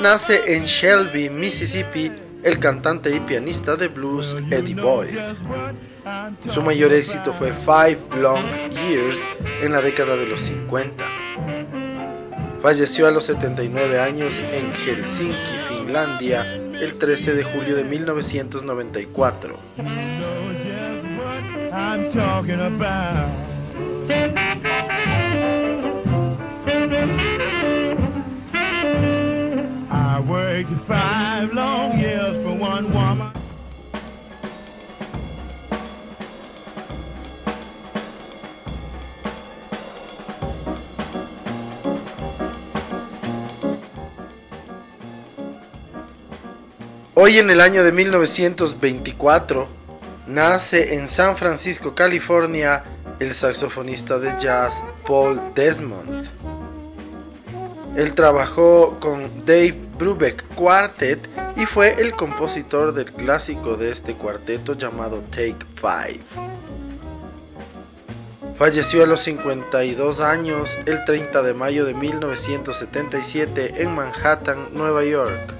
nace en Shelby, Mississippi, el cantante y pianista de blues Eddie Boyd. Su mayor éxito fue Five Long Years en la década de los 50. Falleció a los 79 años en Helsinki, Finlandia, el 13 de julio de 1994. Hoy en el año de 1924 nace en San Francisco, California, el saxofonista de jazz Paul Desmond. Él trabajó con Dave Brubeck Quartet y fue el compositor del clásico de este cuarteto llamado Take Five. Falleció a los 52 años el 30 de mayo de 1977 en Manhattan, Nueva York.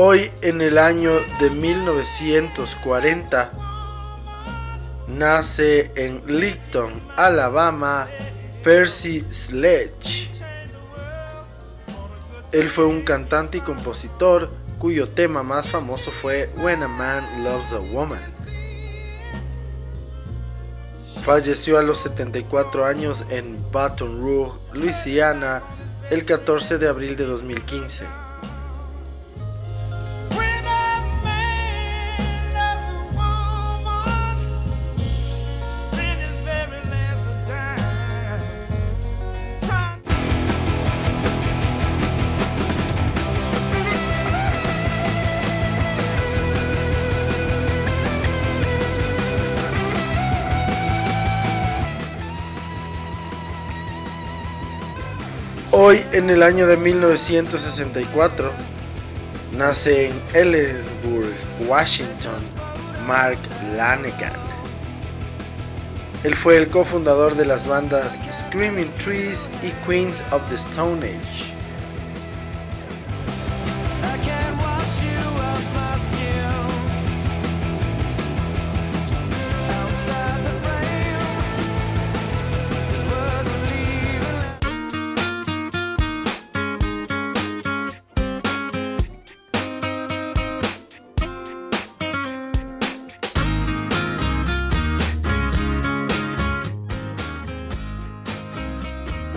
Hoy en el año de 1940 nace en Licton, Alabama, Percy Sledge. Él fue un cantante y compositor cuyo tema más famoso fue When a Man Loves a Woman. Falleció a los 74 años en Baton Rouge, Louisiana, el 14 de abril de 2015. Hoy, en el año de 1964, nace en Ellensburg, Washington, Mark Lanegan. Él fue el cofundador de las bandas Screaming Trees y Queens of the Stone Age.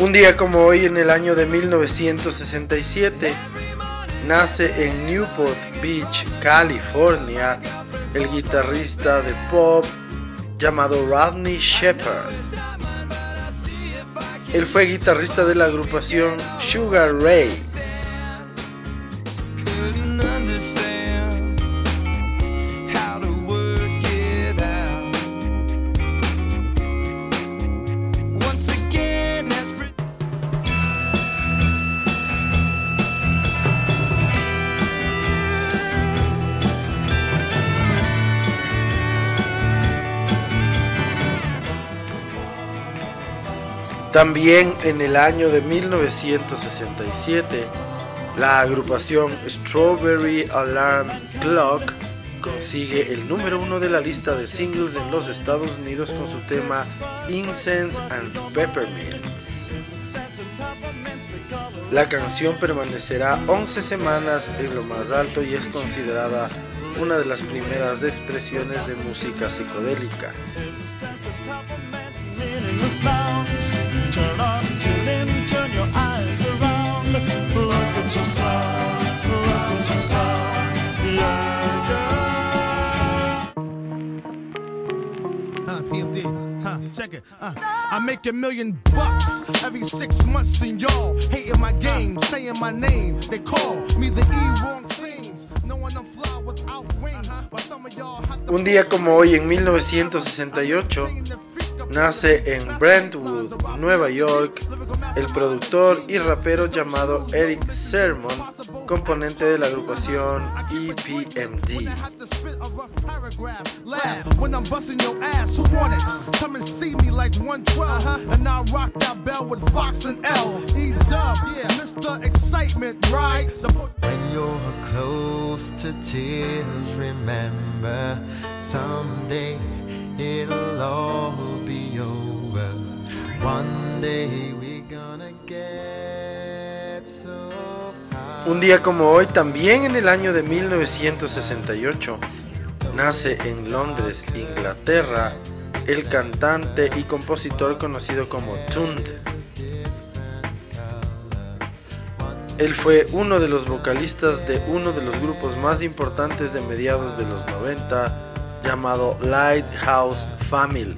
Un día como hoy en el año de 1967 nace en Newport Beach, California, el guitarrista de pop llamado Rodney Shepard. Él fue guitarrista de la agrupación Sugar Ray También en el año de 1967, la agrupación Strawberry Alarm Clock consigue el número uno de la lista de singles en los Estados Unidos con su tema Incense and Peppermints. La canción permanecerá 11 semanas en lo más alto y es considerada una de las primeras expresiones de música psicodélica. Check it. I make a million bucks every six months, and y'all hating my game, saying my name. They call me the E wrong things, I'm fly without wings. Un día como hoy en 1968 nace en Brentwood, Nueva York, el productor y rapero llamado Eric Sermon, componente de la agrupación EPMD. When I'm busting your ass, who want it? Come and see me like 112. And I rock that bell with Fox and L. Dub, yeah, Mr. Excitement, right? When you're close to tears, remember someday Un día como hoy, también en el año de 1968, nace en Londres, Inglaterra, el cantante y compositor conocido como Tund. Él fue uno de los vocalistas de uno de los grupos más importantes de mediados de los 90 llamado Lighthouse Family.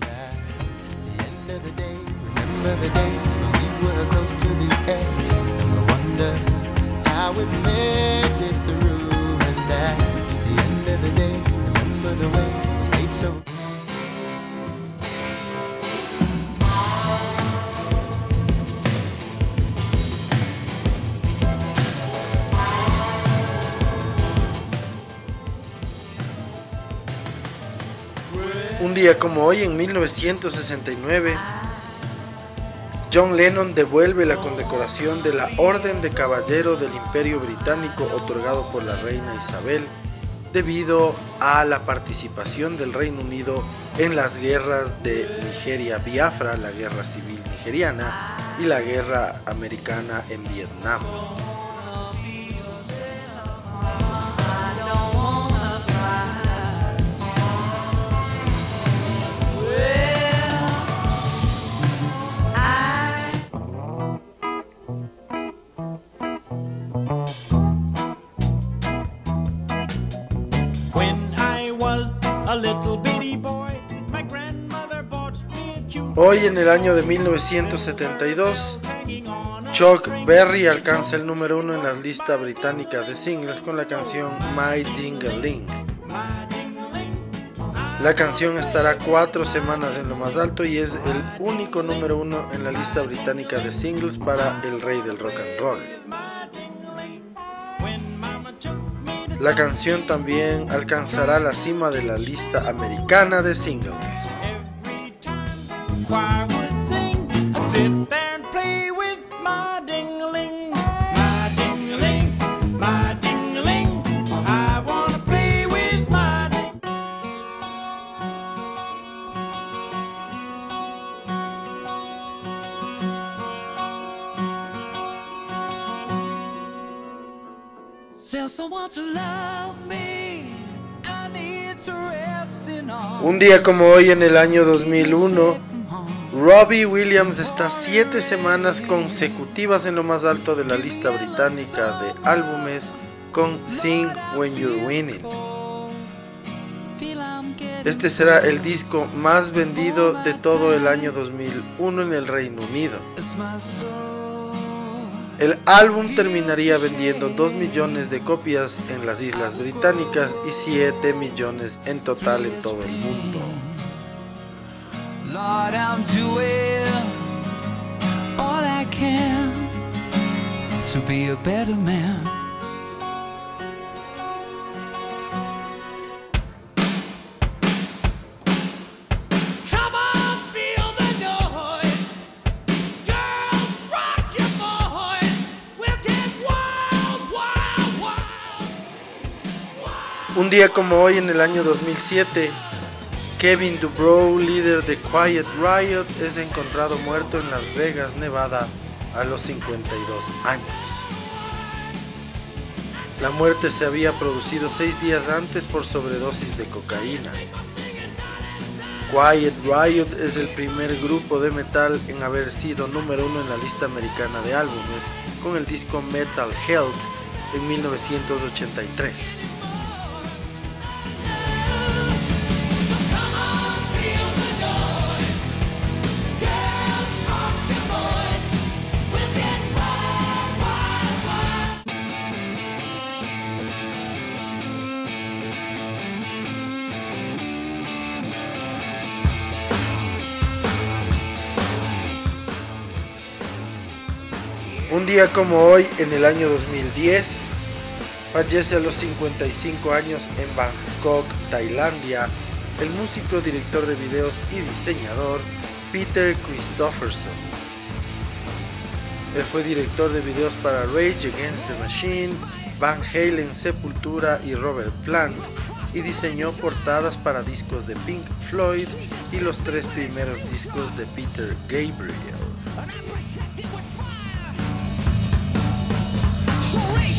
Un día como hoy, en 1969, John Lennon devuelve la condecoración de la Orden de Caballero del Imperio Británico otorgado por la reina Isabel debido a la participación del Reino Unido en las guerras de Nigeria-Biafra, la guerra civil nigeriana, y la guerra americana en Vietnam. Hoy en el año de 1972, Chuck Berry alcanza el número uno en la lista británica de singles con la canción My Dingaling. La canción estará cuatro semanas en lo más alto y es el único número uno en la lista británica de singles para el rey del rock and roll. La canción también alcanzará la cima de la lista americana de singles. Un día como hoy en el año 2001, Robbie Williams está siete semanas consecutivas en lo más alto de la lista británica de álbumes con Sing When You're Winning. Este será el disco más vendido de todo el año 2001 en el Reino Unido. El álbum terminaría vendiendo 2 millones de copias en las Islas Británicas y 7 millones en total en todo el mundo. Un día como hoy en el año 2007, Kevin Dubrow, líder de Quiet Riot, es encontrado muerto en Las Vegas, Nevada, a los 52 años. La muerte se había producido seis días antes por sobredosis de cocaína. Quiet Riot es el primer grupo de metal en haber sido número uno en la lista americana de álbumes con el disco Metal Health en 1983. Como hoy, en el año 2010, fallece a los 55 años en Bangkok, Tailandia, el músico, director de videos y diseñador Peter Christopherson. Él fue director de videos para Rage Against the Machine, Van Halen, Sepultura y Robert Plant y diseñó portadas para discos de Pink Floyd y los tres primeros discos de Peter Gabriel.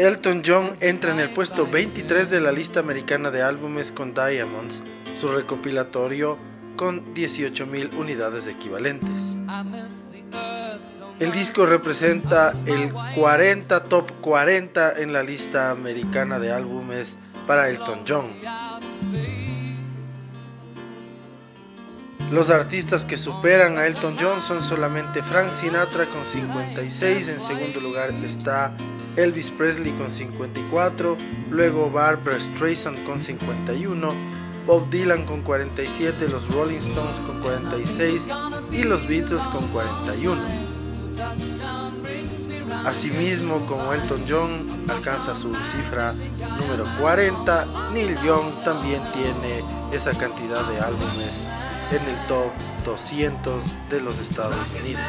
Elton John entra en el puesto 23 de la lista americana de álbumes con Diamonds, su recopilatorio con 18.000 unidades equivalentes. El disco representa el 40 top 40 en la lista americana de álbumes para Elton John. Los artistas que superan a Elton John son solamente Frank Sinatra con 56, en segundo lugar está Elvis Presley con 54, luego Barbara Streisand con 51, Bob Dylan con 47, los Rolling Stones con 46 y los Beatles con 41. Asimismo, como Elton John alcanza su cifra número 40, Neil Young también tiene esa cantidad de álbumes en el top 200 de los Estados Unidos.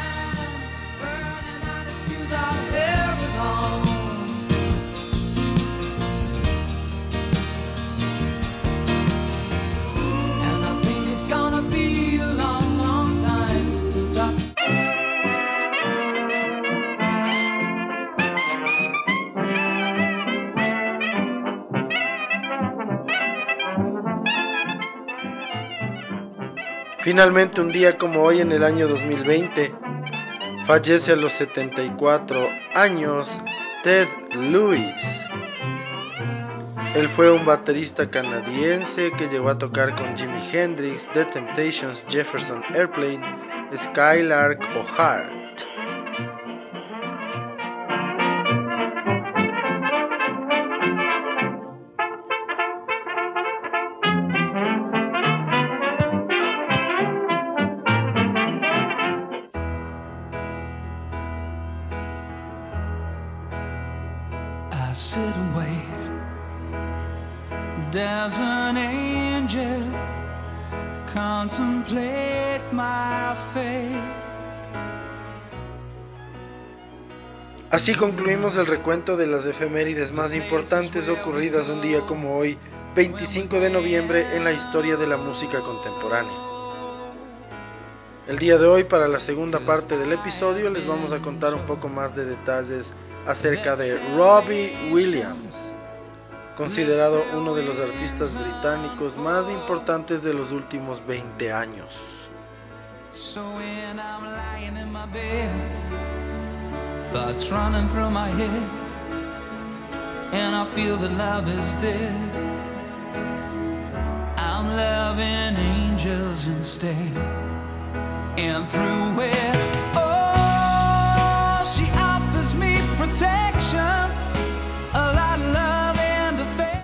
Finalmente, un día como hoy en el año 2020, fallece a los 74 años Ted Lewis. Él fue un baterista canadiense que llegó a tocar con Jimi Hendrix, The Temptations, Jefferson Airplane, Skylark o Heart. Así concluimos el recuento de las efemérides más importantes ocurridas un día como hoy, 25 de noviembre, en la historia de la música contemporánea. El día de hoy, para la segunda parte del episodio, les vamos a contar un poco más de detalles acerca de Robbie Williams, considerado uno de los artistas británicos más importantes de los últimos 20 años. Thoughts running through my head, and I feel that love is dead. I'm loving angels instead, and through it,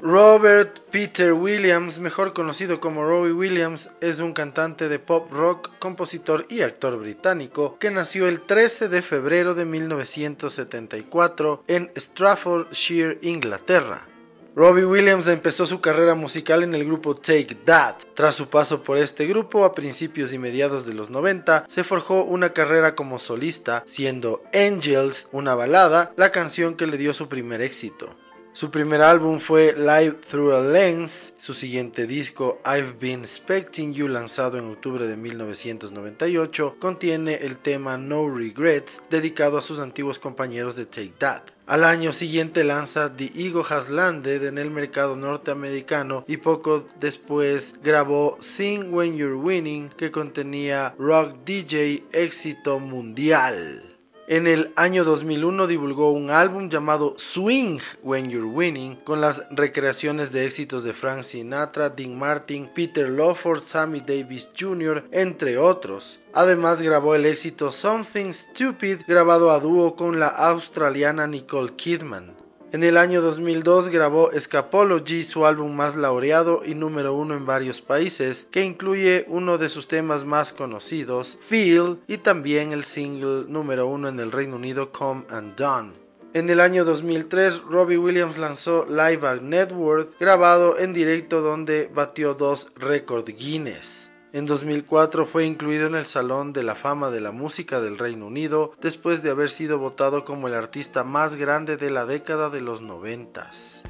Robert Peter Williams, mejor conocido como Robbie Williams, es un cantante de pop rock, compositor y actor británico que nació el 13 de febrero de 1974 en Staffordshire, Inglaterra. Robbie Williams empezó su carrera musical en el grupo Take That. Tras su paso por este grupo a principios y mediados de los 90, se forjó una carrera como solista, siendo Angels, una balada, la canción que le dio su primer éxito. Su primer álbum fue Live Through a Lens, su siguiente disco I've Been Expecting You lanzado en octubre de 1998 contiene el tema No Regrets dedicado a sus antiguos compañeros de Take That. Al año siguiente lanza The Ego Has Landed en el mercado norteamericano y poco después grabó Sing When You're Winning que contenía Rock DJ éxito mundial. En el año 2001 divulgó un álbum llamado Swing When You're Winning con las recreaciones de éxitos de Frank Sinatra, Dean Martin, Peter Lawford, Sammy Davis Jr., entre otros. Además grabó el éxito Something Stupid grabado a dúo con la australiana Nicole Kidman. En el año 2002 grabó Escapology, su álbum más laureado y número uno en varios países, que incluye uno de sus temas más conocidos, Feel, y también el single número uno en el Reino Unido, Come and Done. En el año 2003, Robbie Williams lanzó Live at Network, grabado en directo donde batió dos récord Guinness. En 2004 fue incluido en el Salón de la Fama de la Música del Reino Unido después de haber sido votado como el artista más grande de la década de los noventas.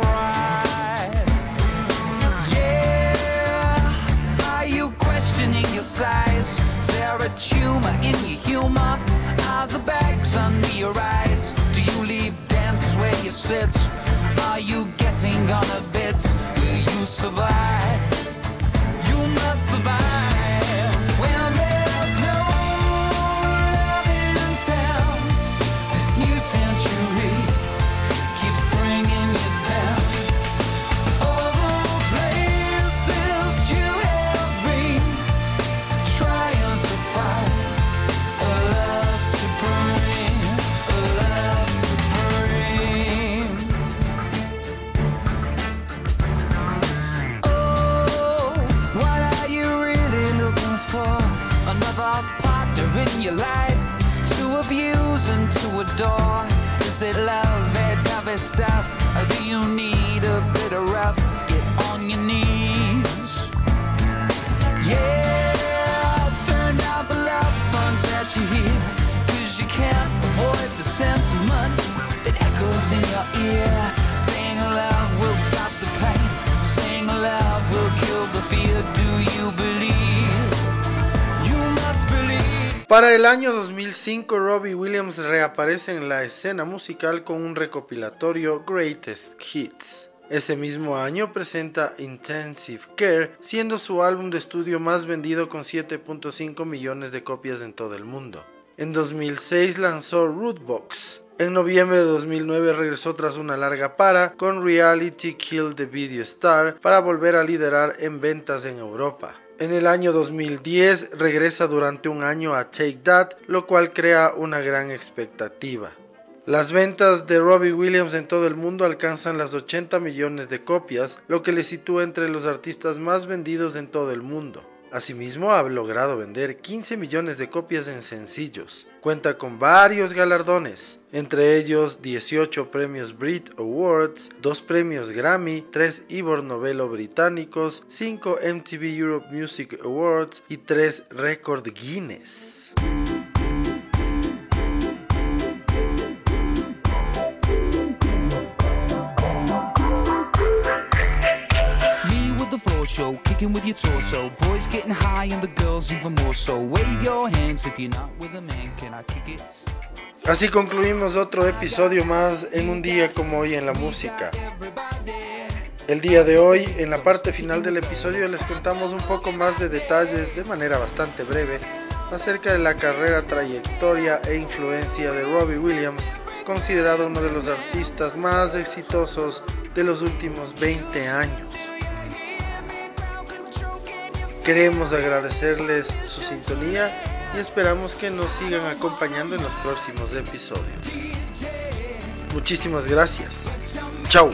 cry. Yeah, are you questioning your size? Is there a tumor in your humor? Are the bags under your eyes? Do you leave dance where you sit? Are you getting on a bit? Will you survive? That you hear. Cause you can't avoid the sentiment that echoes in your ear. Saying love will stop the pain. Saying love will kill the fear. Do you believe? You must believe. Para el año 2005, Robbie Williams reaparece en la escena musical con un recopilatorio Greatest Hits. Ese mismo año presenta Intensive Care, siendo su álbum de estudio más vendido con 7.5 millones de copias en todo el mundo. En 2006 lanzó Rootbox. En noviembre de 2009 regresó tras una larga para con Reality Kill the Video Star para volver a liderar en ventas en Europa. En el año 2010 regresa durante un año a Take That, lo cual crea una gran expectativa. Las ventas de Robbie Williams en todo el mundo alcanzan las 80 millones de copias, lo que le sitúa entre los artistas más vendidos en todo el mundo. Asimismo, ha logrado vender 15 millones de copias en sencillos. Cuenta con varios galardones, entre ellos 18 premios Brit Awards, 2 premios Grammy, 3 Ivor Novello británicos, 5 MTV Europe Music Awards y 3 Record Guinness. Así concluimos otro episodio más en un día como hoy en la música. El día de hoy, en la parte final del episodio, les contamos un poco más de detalles de manera bastante breve acerca de la carrera, trayectoria e influencia de Robbie Williams, considerado uno de los artistas más exitosos de los últimos 20 años. Queremos agradecerles su sintonía y esperamos que nos sigan acompañando en los próximos episodios. Muchísimas gracias. Chao.